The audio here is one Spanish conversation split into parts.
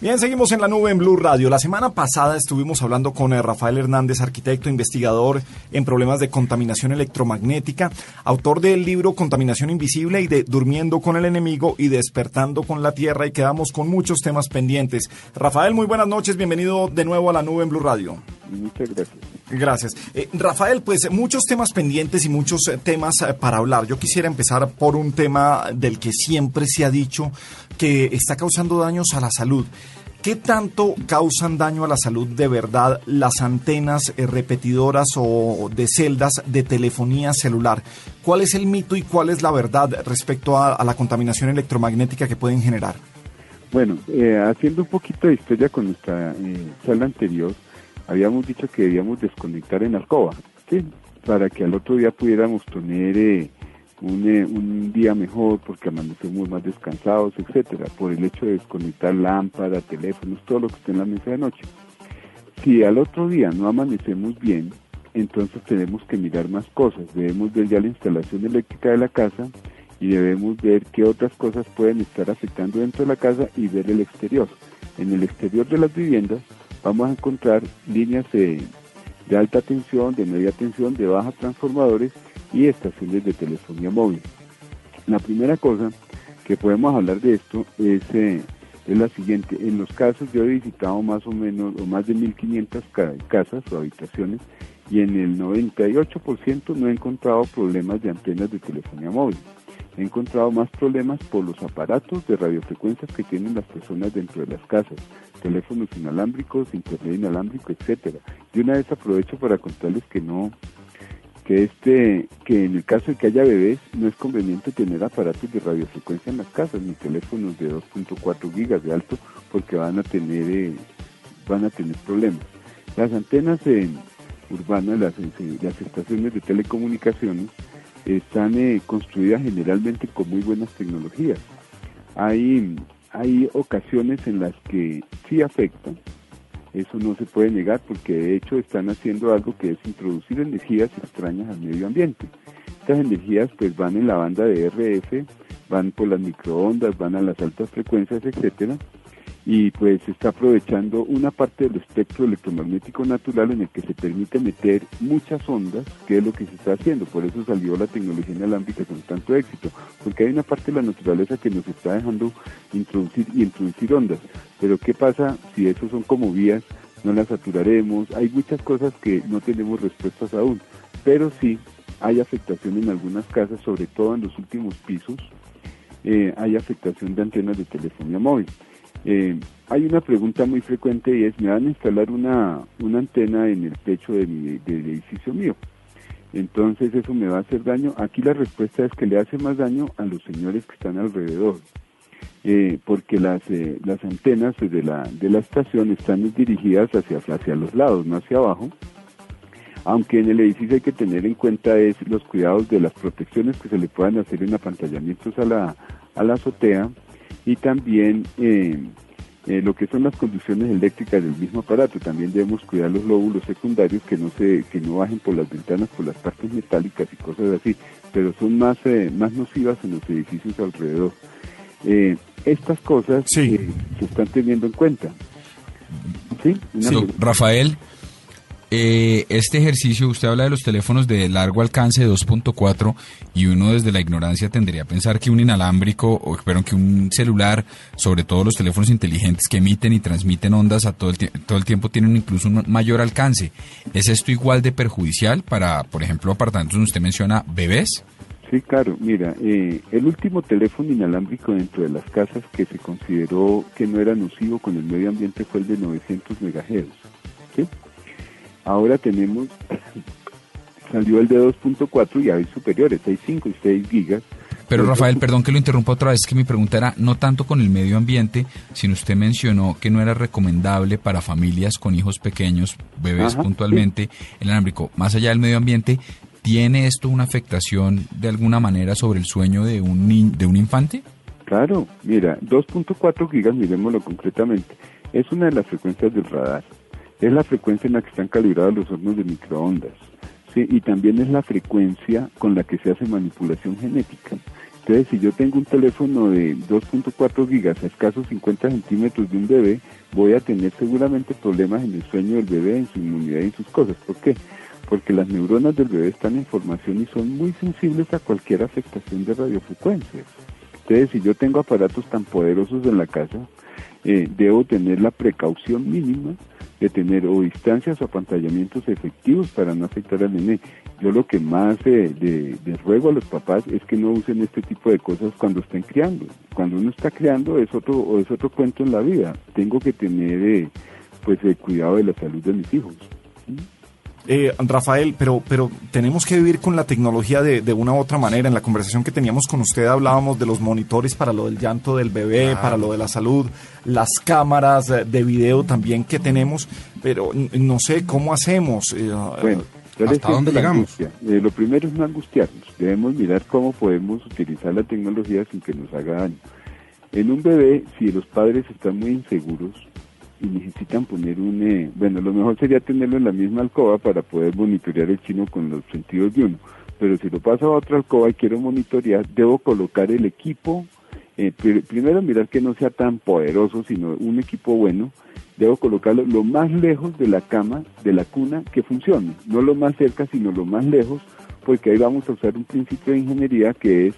Bien, seguimos en la nube en Blue Radio. La semana pasada estuvimos hablando con eh, Rafael Hernández, arquitecto, investigador en problemas de contaminación electromagnética, autor del libro Contaminación Invisible y de Durmiendo con el Enemigo y Despertando con la Tierra y quedamos con muchos temas pendientes. Rafael, muy buenas noches, bienvenido de nuevo a la nube en Blue Radio. Muchas gracias. Gracias. Eh, Rafael, pues muchos temas pendientes y muchos eh, temas eh, para hablar. Yo quisiera empezar por un tema del que siempre se ha dicho que está causando daños a la salud. ¿Qué tanto causan daño a la salud de verdad las antenas repetidoras o de celdas de telefonía celular? ¿Cuál es el mito y cuál es la verdad respecto a, a la contaminación electromagnética que pueden generar? Bueno, eh, haciendo un poquito de historia con nuestra eh, sala anterior, habíamos dicho que debíamos desconectar en alcoba, ¿sí? para que al otro día pudiéramos tener eh, un, eh, un, día mejor porque amanecemos más descansados, etcétera, por el hecho de desconectar lámparas, teléfonos, todo lo que esté en la mesa de noche. Si al otro día no amanecemos bien, entonces tenemos que mirar más cosas. Debemos ver ya la instalación eléctrica de la casa y debemos ver qué otras cosas pueden estar afectando dentro de la casa y ver el exterior. En el exterior de las viviendas vamos a encontrar líneas de, de alta tensión, de media tensión, de baja transformadores y estaciones de telefonía móvil. La primera cosa que podemos hablar de esto es, eh, es la siguiente. En los casos yo he visitado más o menos o más de 1.500 ca casas o habitaciones y en el 98% no he encontrado problemas de antenas de telefonía móvil. He encontrado más problemas por los aparatos de radiofrecuencias que tienen las personas dentro de las casas, teléfonos inalámbricos, internet inalámbrico, etcétera. Y una vez aprovecho para contarles que no, que este, que en el caso de que haya bebés no es conveniente tener aparatos de radiofrecuencia en las casas, ni teléfonos de 2.4 gigas de alto, porque van a tener, eh, van a tener problemas. Las antenas eh, urbanas, las estaciones de telecomunicaciones, están eh, construidas generalmente con muy buenas tecnologías. Hay, hay ocasiones en las que sí afectan, eso no se puede negar porque de hecho están haciendo algo que es introducir energías extrañas al medio ambiente. Estas energías pues van en la banda de RF, van por las microondas, van a las altas frecuencias, etcétera, y pues se está aprovechando una parte del espectro electromagnético natural en el que se permite meter muchas ondas, que es lo que se está haciendo, por eso salió la tecnología inalámbrica con tanto éxito, porque hay una parte de la naturaleza que nos está dejando introducir y introducir ondas, pero ¿qué pasa si esos son como vías? No las saturaremos, hay muchas cosas que no tenemos respuestas aún, pero sí hay afectación en algunas casas, sobre todo en los últimos pisos, eh, hay afectación de antenas de telefonía móvil. Eh, hay una pregunta muy frecuente y es, ¿me van a instalar una, una antena en el techo de mi, del edificio mío? Entonces eso me va a hacer daño. Aquí la respuesta es que le hace más daño a los señores que están alrededor. Eh, porque las, eh, las antenas de la, de la estación están dirigidas hacia, hacia los lados, no hacia abajo. Aunque en el edificio hay que tener en cuenta es los cuidados de las protecciones que se le puedan hacer en apantallamientos a la, a la azotea y también eh, eh, lo que son las conducciones eléctricas del mismo aparato. También debemos cuidar los lóbulos secundarios que no se que no bajen por las ventanas, por las partes metálicas y cosas así, pero son más eh, más nocivas en los edificios alrededor. Eh, estas cosas sí. eh, se están teniendo en cuenta. Sí, sí Rafael. Eh, este ejercicio, usted habla de los teléfonos de largo alcance 2.4 y uno desde la ignorancia tendría a pensar que un inalámbrico, o perdón, que un celular, sobre todo los teléfonos inteligentes que emiten y transmiten ondas a todo el, todo el tiempo tienen incluso un mayor alcance. ¿Es esto igual de perjudicial para, por ejemplo, apartamentos donde usted menciona bebés? Sí, claro. Mira, eh, el último teléfono inalámbrico dentro de las casas que se consideró que no era nocivo con el medio ambiente fue el de 900 megahertz. ¿sí? Ahora tenemos, salió el de 2.4 y hay superiores, hay 5 y 6 gigas, Pero Rafael, perdón que lo interrumpa otra vez, que mi pregunta era no tanto con el medio ambiente, sino usted mencionó que no era recomendable para familias con hijos pequeños, bebés Ajá, puntualmente, el inalámbrico. Más allá del medio ambiente, ¿tiene esto una afectación de alguna manera sobre el sueño de un, de un infante? Claro, mira, 2.4 gigas, miremoslo concretamente, es una de las frecuencias del radar. Es la frecuencia en la que están calibrados los hornos de microondas. ¿sí? Y también es la frecuencia con la que se hace manipulación genética. Entonces, si yo tengo un teléfono de 2.4 gigas a escasos 50 centímetros de un bebé, voy a tener seguramente problemas en el sueño del bebé, en su inmunidad y en sus cosas. ¿Por qué? Porque las neuronas del bebé están en formación y son muy sensibles a cualquier afectación de radiofrecuencias. Entonces, si yo tengo aparatos tan poderosos en la casa, eh, debo tener la precaución mínima de tener o distancias o apantallamientos efectivos para no afectar al nene. Yo lo que más eh, ruego a los papás es que no usen este tipo de cosas cuando estén criando. Cuando uno está criando es otro o es otro cuento en la vida. Tengo que tener eh, pues el cuidado de la salud de mis hijos. Eh, Rafael, pero, pero tenemos que vivir con la tecnología de, de una u otra manera. En la conversación que teníamos con usted hablábamos de los monitores para lo del llanto del bebé, para lo de la salud, las cámaras eh, de video también que tenemos, pero no sé cómo hacemos. eh, Bueno, ¿Hasta dónde llegamos? angustia. Eh, lo primero es no angustiarnos. Debemos mirar cómo podemos utilizar la tecnología sin que nos haga daño. En un bebé, si los padres están muy inseguros y necesitan poner un... eh, bueno, lo mejor sería tenerlo en la misma alcoba para poder monitorear el chino con los sentidos de uno. Pero si lo paso a otra alcoba y quiero monitorear, debo colocar el equipo... eh, pri- primero mirar que no sea tan poderoso, sino un equipo bueno. Debo colocarlo lo más lejos de la cama, de la cuna, que funcione. No lo más cerca, sino lo más lejos, porque ahí vamos a usar un principio de ingeniería que es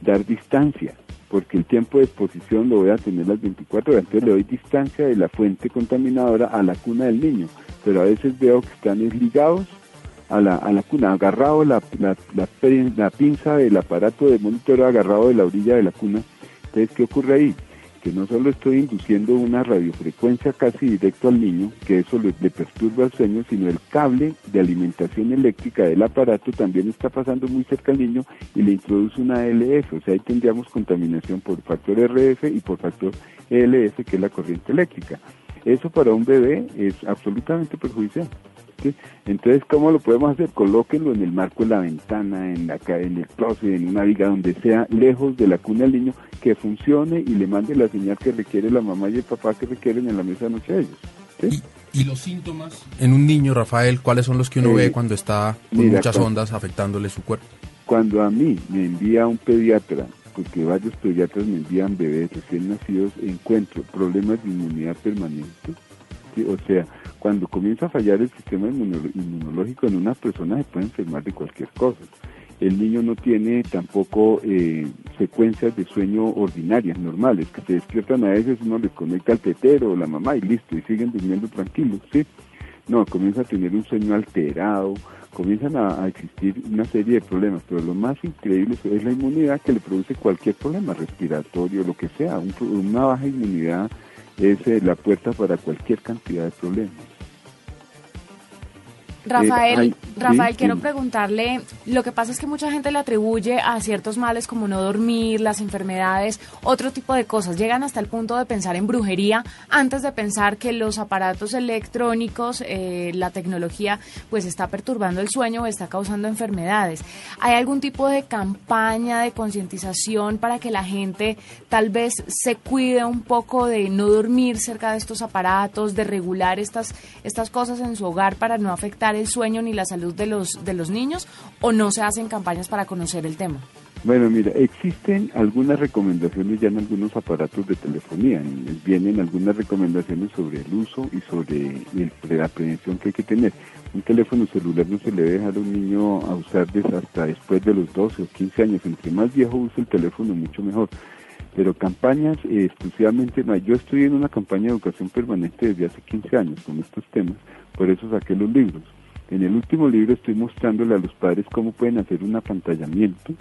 dar distancia, porque el tiempo de exposición lo voy a tener las 24 horas, entonces le doy distancia de la fuente contaminadora a la cuna del niño, pero a veces veo que están es ligados a la, a la cuna, agarrado la, la, la pinza del aparato de monitoreo agarrado de la orilla de la cuna. Entonces, ¿qué ocurre ahí? No solo estoy induciendo una radiofrecuencia casi directo al niño, que eso le, le perturba el sueño, sino el cable de alimentación eléctrica del aparato también está pasando muy cerca al niño y le introduce una ALF, o sea, ahí tendríamos contaminación por factor RF y por factor ELF, que es la corriente eléctrica. Eso para un bebé es absolutamente perjudicial. Entonces, ¿cómo lo podemos hacer? Colóquenlo en el marco de la ventana, en la en el closet, en una viga, donde sea lejos de la cuna del niño, que funcione y le mande la señal que requiere la mamá y el papá que requieren en la mesa de noche a ellos. ¿sí? ¿Y los síntomas? En un niño, Rafael, ¿cuáles son los que uno Eh, ve cuando está con mira, muchas cuando- ondas afectándole su cuerpo? Cuando a mí me envía un pediatra, porque varios pediatras me envían bebés recién nacidos, encuentro problemas de inmunidad permanente. O sea, cuando comienza a fallar el sistema inmuno- inmunológico en una persona se puede enfermar de cualquier cosa. El niño no tiene tampoco eh, secuencias de sueño ordinarias, normales, que se despiertan a veces, uno les conecta al tetero o la mamá y listo, y siguen durmiendo tranquilos, ¿sí? No, comienza a tener un sueño alterado, comienzan a, a existir una serie de problemas, pero lo más increíble es la inmunidad que le produce cualquier problema respiratorio, lo que sea. Un una baja inmunidad es eh, la puerta para cualquier cantidad de problemas. Rafael, Eh, Rafael, sí, quiero preguntarle, lo que pasa es que mucha gente le atribuye a ciertos males como no dormir, las enfermedades, otro tipo de cosas. Llegan hasta el punto de pensar en brujería antes de pensar que los aparatos electrónicos, eh, la tecnología, pues está perturbando el sueño o está causando enfermedades. ¿Hay algún tipo de campaña de concientización para que la gente tal vez se cuide un poco de no dormir cerca de estos aparatos, de regular estas, estas cosas en su hogar para no afectar el sueño ni la salud de los, de los niños? ¿O no se hacen campañas para conocer el tema? Bueno, mira, existen algunas recomendaciones ya en algunos aparatos de telefonía. en- Vienen algunas recomendaciones sobre el uso y sobre el- la prevención que hay que tener. Un teléfono celular no se le debe dejar a un niño a usar hasta después de los 12 o 15 años. Entre más viejo use el teléfono, mucho mejor. Pero campañas eh, exclusivamente no. Yo estoy en una campaña de educación permanente desde hace 15 años con estos temas, por eso saqué los libros. En el último libro estoy mostrándole a los padres cómo pueden hacer un apantallamiento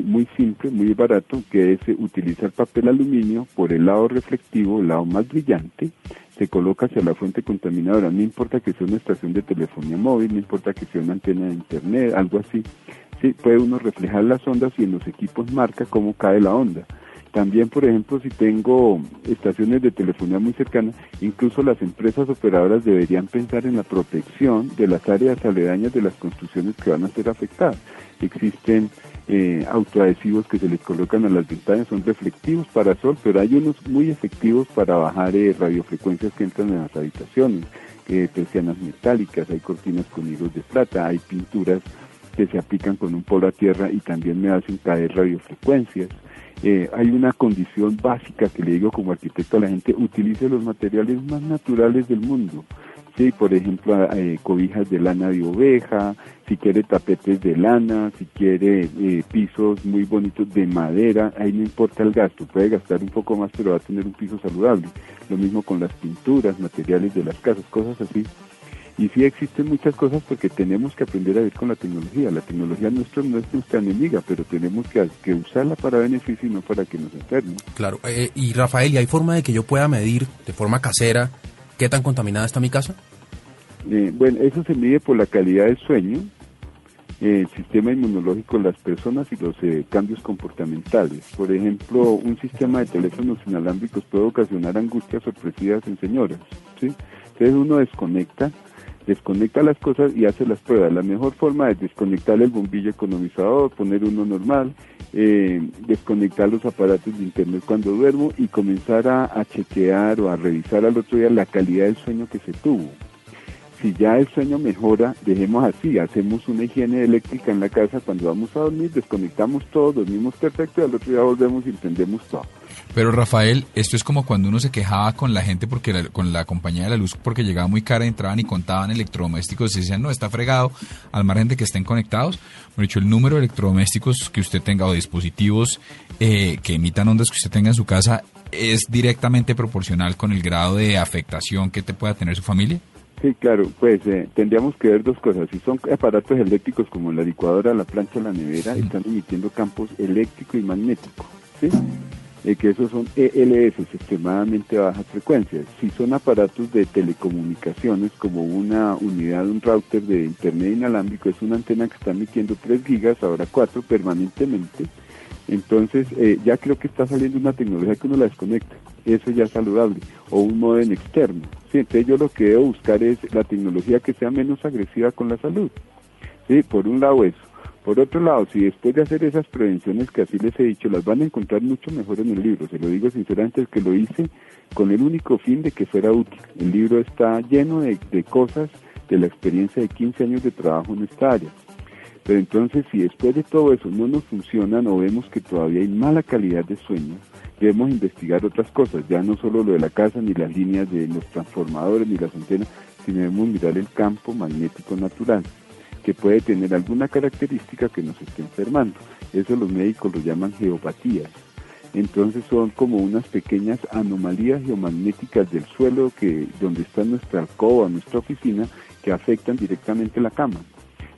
muy simple, muy barato, que es eh, utilizar papel aluminio por el lado reflectivo, el lado más brillante, se coloca hacia la fuente contaminadora, no importa que sea una estación de telefonía móvil, no importa que sea una antena de internet, algo así, ¿sí? Puede uno reflejar las ondas y en los equipos marca cómo cae la onda. También, por ejemplo, si tengo estaciones de telefonía muy cercanas, incluso las empresas operadoras deberían pensar en la protección de las áreas aledañas de las construcciones que van a ser afectadas. Existen eh, que se les colocan a las ventanas, son reflectivos para sol, pero hay unos muy efectivos para bajar eh, radiofrecuencias que entran en las habitaciones, eh, persianas metálicas, hay cortinas con hilos de plata, hay pinturas que se aplican con un polo a tierra y también me hacen caer radiofrecuencias. Eh, hay una condición básica que le digo como arquitecto a la gente, utilice los materiales más naturales del mundo. Sí, por ejemplo, eh, cobijas de lana de oveja, si quiere tapetes de lana, si quiere eh, pisos muy bonitos de madera, ahí no importa el gasto, puede gastar un poco más, pero va a tener un piso saludable. Lo mismo con las pinturas, materiales de las casas, cosas así y sí existen muchas cosas porque tenemos que aprender a vivir con la tecnología. La tecnología nuestra no es nuestra enemiga, pero tenemos que, que usarla para beneficio y no para que nos enferme. Claro, eh, y Rafael, ¿y hay forma de que yo pueda medir de forma casera qué tan contaminada está mi casa? Eh, bueno, eso se mide por la calidad del sueño, el sistema inmunológico de las personas y los eh, cambios comportamentales. Por ejemplo, un sistema de teléfonos inalámbricos puede ocasionar angustias sorpresivas en señoras. ¿sí? Entonces uno desconecta desconecta las cosas y hace las pruebas. La mejor forma es desconectar el bombillo economizador, poner uno normal, eh, desconectar los aparatos de internet cuando duermo y comenzar a, a, chequear o a revisar al otro día la calidad del sueño que se tuvo. Si ya el sueño mejora, dejemos así, hacemos una higiene eléctrica en la casa cuando vamos a dormir, desconectamos todo, dormimos perfecto y al otro día volvemos y encendemos todo. Pero Rafael, esto es como cuando uno se quejaba con la gente porque la, con la compañía de la luz porque llegaba muy cara, entraban y contaban electrodomésticos y decían, no, está fregado, al margen de que estén conectados. Por dicho, el número de electrodomésticos que usted tenga o dispositivos eh, que emitan ondas que usted tenga en su casa es directamente proporcional con el grado de afectación que te pueda tener su familia. Sí, claro, pues eh, tendríamos que ver dos cosas. Si son aparatos eléctricos como la licuadora, la plancha, la nevera, están emitiendo campos eléctrico y magnético. ¿sí? Eh, que esos son ELS, extremadamente bajas frecuencias. Si son aparatos de telecomunicaciones, como una unidad, un router de internet inalámbrico, es una antena que está emitiendo 3 gigas, ahora 4 permanentemente. Entonces, eh, ya creo que está saliendo una tecnología que uno la desconecta. Eso ya es saludable. O un modem externo. Sí, entonces yo lo que debo buscar es la tecnología que sea menos agresiva con la salud. Sí, por un lado eso. Por otro lado, si después de hacer esas prevenciones que así les he dicho, las van a encontrar mucho mejor en el libro, se lo digo sinceramente, el que lo hice con el único fin de que fuera útil. El libro está lleno de, de cosas de la experiencia de 15 años de trabajo en esta área. Pero entonces, si después de todo eso no nos funcionan o vemos que todavía hay mala calidad de sueño, debemos investigar otras cosas, ya no solo lo de la casa, ni las líneas de los transformadores, ni las antenas, sino debemos mirar el campo magnético natural que puede tener alguna característica que nos esté enfermando. Eso los médicos lo llaman geopatías. Entonces son como unas pequeñas anomalías geomagnéticas del suelo que donde está nuestra alcoba, nuestra oficina, que afectan directamente la cama.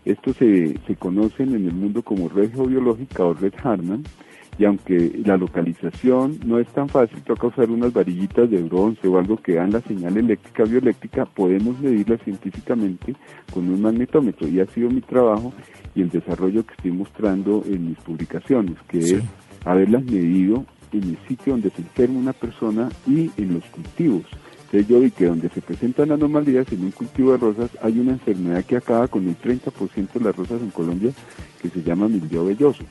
Estos se, se conocen en el mundo como red geobiológica o red Harman, y aunque la localización no es tan fácil, toca usar unas varillitas de bronce o algo que dan la señal eléctrica bioeléctrica, podemos medirla científicamente con un magnetómetro y ha sido mi trabajo y el desarrollo que estoy mostrando en mis publicaciones, que es haberlas medido en el sitio donde se enferma una persona y en los cultivos. Entonces yo vi que donde se presentan anomalías en un cultivo de rosas hay una enfermedad que acaba con el 30% de las rosas en Colombia que se llama mildio velloso.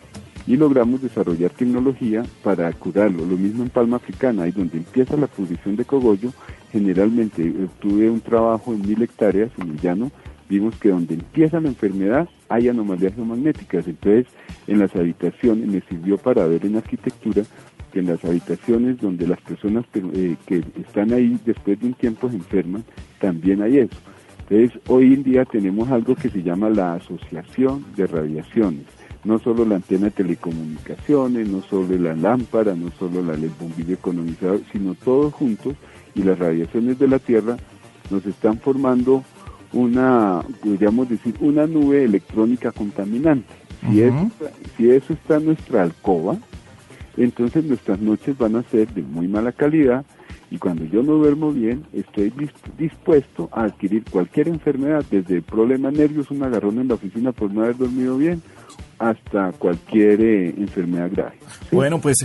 Y logramos desarrollar tecnología para curarlo. Lo mismo en palma africana, ahí donde empieza la pudrición de cogollo, generalmente tuve un trabajo en mil hectáreas en el llano, vimos que donde empieza la enfermedad hay anomalías geomagnéticas, entonces en las habitaciones me sirvió para ver en arquitectura que en las habitaciones donde las personas eh, que están ahí después de un tiempo se enferman, también hay eso. Entonces hoy en día tenemos algo que se llama la asociación de radiaciones no solo la antena de telecomunicaciones, no solo la lámpara, no solo la LED bombillo economizador, sino todos juntos y las radiaciones de la Tierra nos están formando una, podríamos decir, una nube electrónica contaminante. Si, eso, si eso está en nuestra alcoba, entonces nuestras noches van a ser de muy mala calidad y cuando yo no duermo bien, estoy dispuesto a adquirir cualquier enfermedad, desde problemas nervios, un agarrón en la oficina por no haber dormido bien, hasta cualquier eh, enfermedad grave. Bueno, pues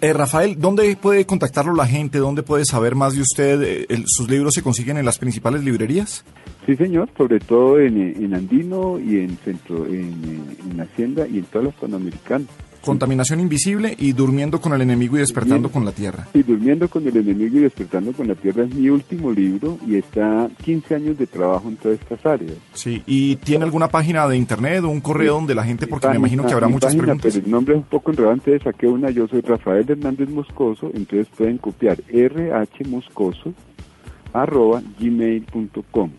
eh, Rafael, ¿dónde puede contactarlo la gente? ¿Dónde puede saber más de usted? Eh, el- ¿Sus libros se consiguen en las principales librerías? Sí, señor, sobre todo en, eh, en Andino y en Centro, en, eh, en Hacienda y en todas las panamericanas. Contaminación invisible y durmiendo con el enemigo y despertando con la tierra. Y Durmiendo con el enemigo y despertando con la tierra es mi último libro y está 15 años de trabajo en todas estas áreas. Sí, ¿y tiene alguna página de internet o un correo donde la gente, porque me imagino que habrá muchas página, preguntas? Pero el nombre es un poco enredante, entonces saqué una, yo soy Rafael Hernández Moscoso, entonces pueden copiar rhmoscoso arroba gmail.com.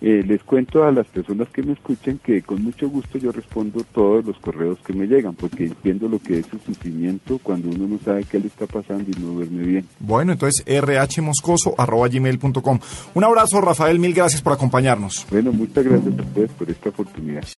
Eh, les cuento a las personas que me escuchen que con mucho gusto yo respondo todos los correos que me llegan, porque entiendo lo que es el sufrimiento cuando uno no sabe qué le está pasando y no duerme bien. Bueno, entonces rhmoscoso.gmail.com. Un abrazo, Rafael, mil gracias por acompañarnos. Bueno, muchas gracias a ustedes por esta oportunidad.